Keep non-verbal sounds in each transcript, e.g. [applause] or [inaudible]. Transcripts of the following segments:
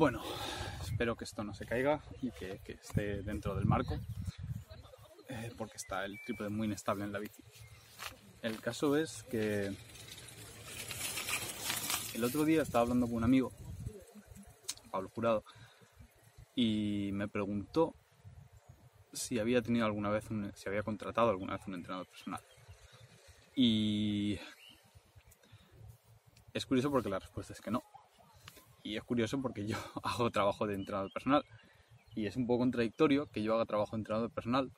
Bueno, espero que esto no se caiga y que, esté dentro del marco, eh, porque está el trípode muy inestable en la bici. El caso es que el otro día estaba hablando con un amigo, Pablo Jurado, y me preguntó si había tenido alguna vez, si había contratado alguna vez un entrenador personal. Y es curioso porque la respuesta es que no. Y es curioso porque yo [laughs] hago trabajo de entrenador personal. Y es un poco contradictorio que yo haga trabajo de entrenador personal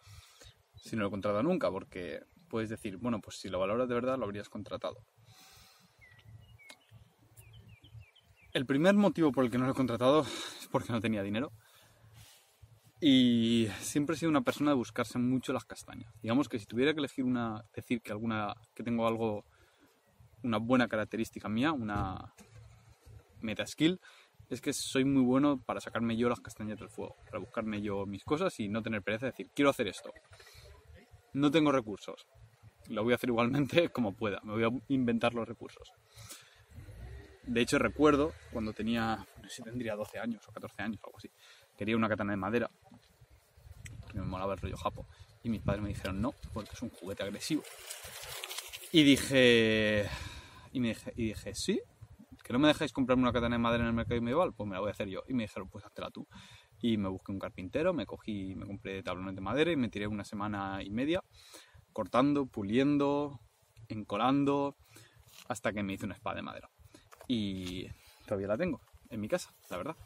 si no lo he contratado nunca, porque puedes decir, bueno, pues si lo valoras de verdad lo habrías contratado. El primer motivo por el que no lo he contratado es porque no tenía dinero. Y siempre he sido una persona de buscarse mucho las castañas. Digamos que si tuviera que elegir una, decir que alguna, que tengo algo, una buena característica mía, una meta skill, es que soy muy bueno para sacarme yo las castañas del fuego, para buscarme yo mis cosas y no tener pereza de decir, quiero hacer esto. No tengo recursos. Lo voy a hacer igualmente [laughs] como pueda. Me voy a inventar los recursos. De hecho, recuerdo cuando tenía, no sé si tendría 12 años o 14 años o algo así, quería una katana de madera, me molaba el rollo japo, y mis padres me dijeron no, porque es un juguete agresivo. Y dije, y, dije, y dije, sí, que no me dejáis comprarme una katana de madera en el mercado medieval, pues me la voy a hacer yo. Y me dijeron, pues háztela tú. Y me busqué un carpintero, me cogí, me compré tablones de madera y me tiré una semana y media cortando, puliendo, encolando, hasta que me hice una espada de madera y todavía la tengo en mi casa, la verdad.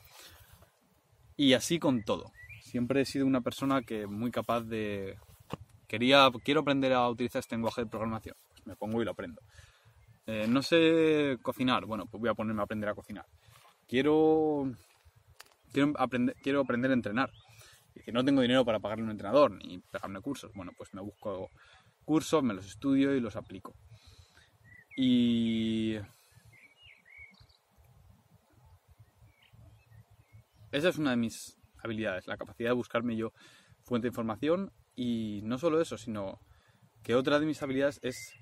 Y así con todo. Siempre he sido una persona que muy capaz de quería quiero aprender a utilizar este lenguaje de programación, pues me pongo y lo aprendo. Eh, no sé cocinar, bueno, pues voy a ponerme a aprender a cocinar. Quiero quiero aprender quiero aprender a entrenar. Y que no tengo dinero para pagarle un entrenador ni pegarme cursos. Bueno, pues me busco cursos, me los estudio y los aplico. Y Esa es una de mis habilidades, la capacidad de buscarme yo fuente de información y no solo eso, sino que otra de mis habilidades es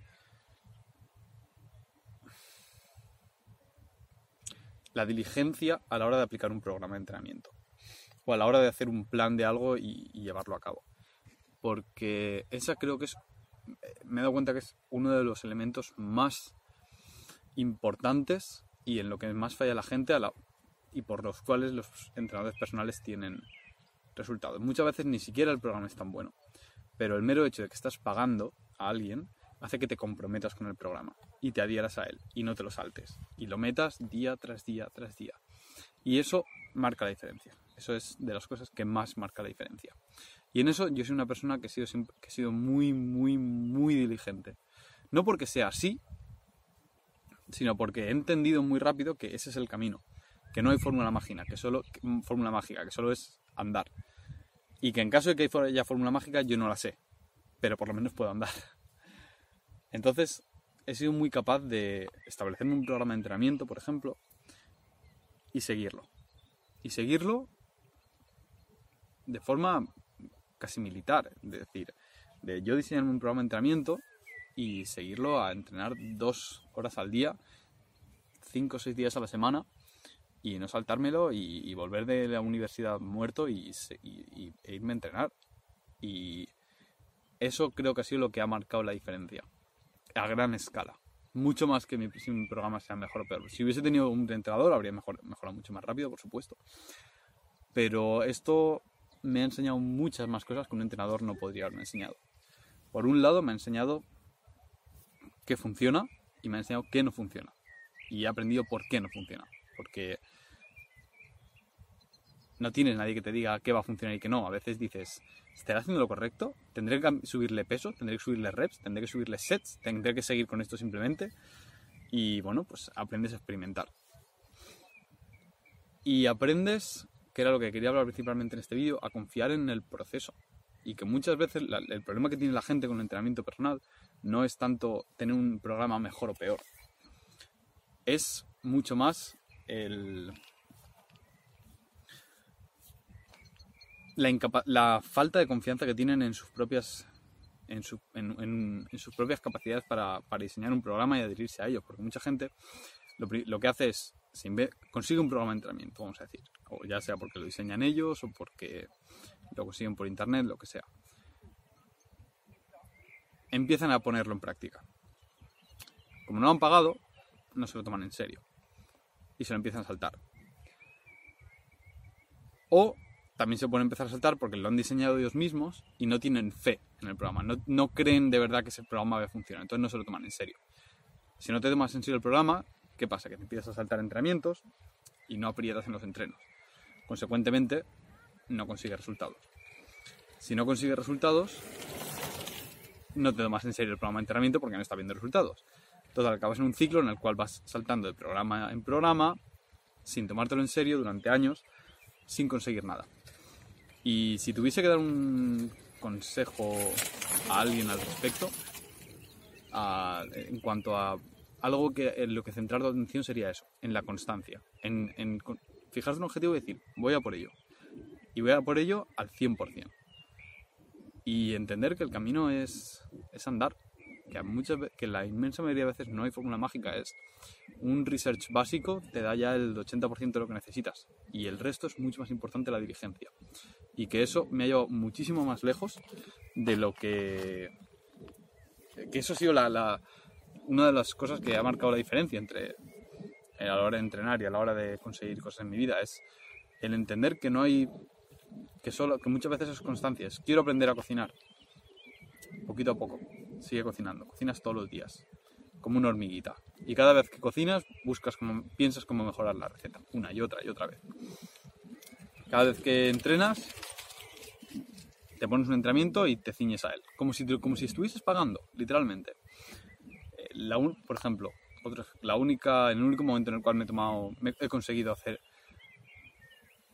la diligencia a la hora de aplicar un programa de entrenamiento o a la hora de hacer un plan de algo y, llevarlo a cabo. Porque esa creo que es, me he dado cuenta que es uno de los elementos más importantes y en lo que más falla la gente y por los cuales los entrenadores personales tienen resultados. Muchas veces ni siquiera el programa es tan bueno, pero el mero hecho de que estás pagando a alguien hace que te comprometas con el programa y te adhieras a él y no te lo saltes y lo metas día tras día tras día. Y eso marca la diferencia. Eso es de las cosas que más marca la diferencia. Y en eso yo soy una persona que he sido, que sido muy, muy, muy diligente. No porque sea así, sino porque he entendido muy rápido que ese es el camino que no hay fórmula mágica, que solo mm, fórmula mágica, que solo es andar. Y que en caso de que haya fórmula mágica yo no la sé, pero por lo menos puedo andar. Entonces, he sido muy capaz de establecerme un programa de entrenamiento, por ejemplo, y seguirlo. Y seguirlo de forma casi militar, es decir, de yo diseñarme un programa de entrenamiento y seguirlo a entrenar dos horas al día, cinco o seis días a la semana, y no saltármelo y, volver de la universidad muerto y, e irme a entrenar. Y eso creo que ha sido lo que ha marcado la diferencia, a gran escala. Mucho más que mi, si mi programa sea mejor o peor. Si hubiese tenido un entrenador, habría mejor, mejorado mucho más rápido, por supuesto. Pero esto me ha enseñado muchas más cosas que un entrenador no podría haberme enseñado. Por un lado, me ha enseñado qué funciona y me ha enseñado qué no funciona. Y he aprendido por qué no funciona. Porque no tienes nadie que te diga qué va a funcionar y qué no. A veces dices, ¿estaré haciendo lo correcto? ¿Tendré que subirle peso? ¿Tendré que subirle reps? ¿Tendré que subirle sets? ¿Tendré que seguir con esto simplemente? Y bueno, pues aprendes a experimentar. Y aprendes, que era lo que quería hablar principalmente en este vídeo, a confiar en el proceso. Y que muchas veces el problema que tiene la gente con el entrenamiento personal no es tanto tener un programa mejor o peor. Es mucho más el, la, falta de confianza que tienen en sus propias en, sus propias capacidades para, diseñar un programa y adherirse a ellos. Porque mucha gente lo, que hace es consigue un programa de entrenamiento, vamos a decir. O ya sea porque lo diseñan ellos o porque lo consiguen por internet, lo que sea. Empiezan a ponerlo en práctica. Como no lo han pagado, no se lo toman en serio. Y se lo empiezan a saltar. O también se pueden empezar a saltar porque lo han diseñado ellos mismos y no tienen fe en el programa. No, creen de verdad que ese programa va a funcionar. Entonces no se lo toman en serio. Si no te tomas en serio el programa, ¿qué pasa? Que te empiezas a saltar entrenamientos y no aprietas en los entrenos. Consecuentemente, no consigues resultados. Si no consigues resultados, no te tomas en serio el programa de entrenamiento porque no está viendo resultados. Total, acabas en un ciclo en el cual vas saltando de programa en programa sin tomártelo en serio durante años sin conseguir nada. Y si tuviese que dar un consejo a alguien al respecto, a- en cuanto a algo que en lo que centrar tu atención sería eso, en la constancia, en, en fijarte un objetivo y decir, voy a por ello. Y voy a por ello al 100%. Y entender que el camino es, es andar, que, muchas, que la inmensa mayoría de veces no hay fórmula mágica, es un research básico te da ya el 80% de lo que necesitas y el resto es mucho más importante la diligencia. Y que eso me ha llevado muchísimo más lejos de lo que... Que eso ha sido la, la- una de las cosas que ha marcado la diferencia entre eh, a la hora de entrenar y a la hora de conseguir cosas en mi vida. Es el entender que no hay... Que, solo, que muchas veces es constancia. Es, quiero aprender a cocinar. Poquito a poco. Sigue cocinando. Cocinas todos los días. Como una hormiguita. Y cada vez que cocinas, buscas cómo, piensas cómo mejorar la receta. Una y otra y otra vez. Cada vez que entrenas, te pones un entrenamiento y te ciñes a él. Como si, como si estuvieses pagando, literalmente. Eh, La un- por ejemplo, otro- la única, el único momento en el cual me- he conseguido hacer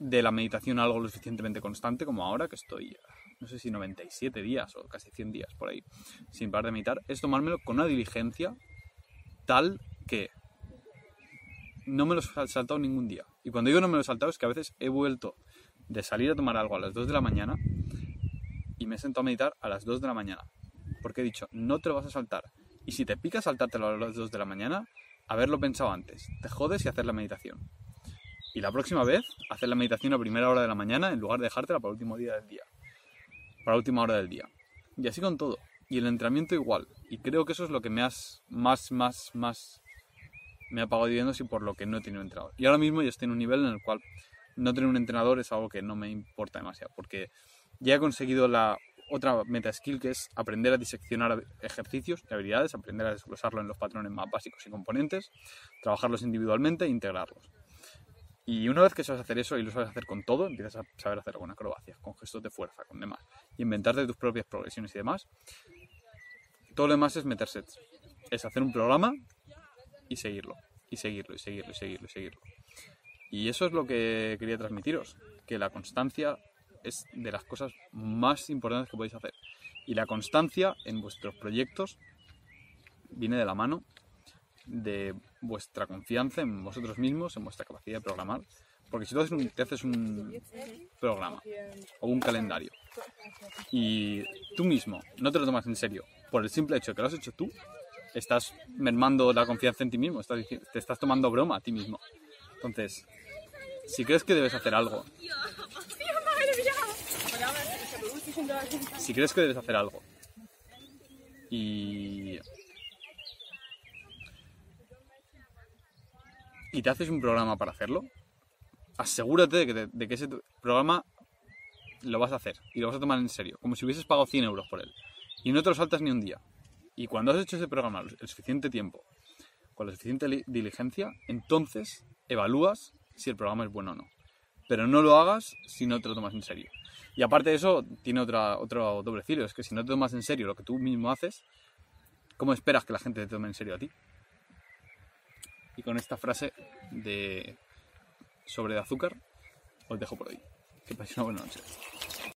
de la meditación algo lo suficientemente constante como ahora, que estoy, no sé si 97 días o casi 100 días por ahí, sin parar de meditar, es tomármelo con una diligencia tal que no me lo he saltado ningún día. Y cuando digo no me lo he saltado es que a veces he vuelto de salir a tomar algo a las 2 de la mañana y me he sentado a meditar a las 2 de la mañana. Porque he dicho, no te lo vas a saltar. Y si te pica saltártelo a las 2 de la mañana, haberlo pensado antes. Te jodes y hacer la meditación. Y la próxima vez, hacer la meditación a primera hora de la mañana en lugar de dejártela para el último día del día. Para la última hora del día. Y así con todo. Y el entrenamiento igual. Y creo que eso es lo que me has más, más, más me ha pagado dividendos y por lo que no he tenido entrenador. Y ahora mismo yo estoy en un nivel en el cual no tener un entrenador es algo que no me importa demasiado. Porque ya he conseguido la otra meta skill que es aprender a diseccionar ejercicios y habilidades, aprender a desglosarlo en los patrones más básicos y componentes, trabajarlos individualmente e integrarlos. Y una vez que sabes hacer eso y lo sabes hacer con todo, empiezas a saber hacerlo con acrobacias, con gestos de fuerza, con demás, y inventarte tus propias progresiones y demás. Todo lo demás es meterse, es hacer un programa y seguirlo, y seguirlo, y seguirlo, y seguirlo, y seguirlo. Y eso es lo que quería transmitiros, que la constancia es de las cosas más importantes que podéis hacer. Y la constancia en vuestros proyectos viene de la mano de vuestra confianza en vosotros mismos, en vuestra capacidad de programar. Porque si tú te haces un programa o un calendario y tú mismo no te lo tomas en serio por el simple hecho que lo has hecho tú, estás mermando la confianza en ti mismo, te estás tomando broma a ti mismo. Entonces, si crees que debes hacer algo, si crees que debes hacer algo y y te haces un programa para hacerlo, asegúrate de que, de que ese programa lo vas a hacer y lo vas a tomar en serio, como si hubieses pagado 100 euros por él. Y no te lo saltas ni un día. Y cuando has hecho ese programa el suficiente tiempo, con la suficiente li- diligencia, entonces evalúas si el programa es bueno o no. Pero no lo hagas si no te lo tomas en serio. Y aparte de eso, tiene otra, otro doble filo, es que si no te tomas en serio lo que tú mismo haces, ¿cómo esperas que la gente te tome en serio a ti? Y con esta frase de sobre de azúcar, os dejo por hoy. Que paséis una buena noche.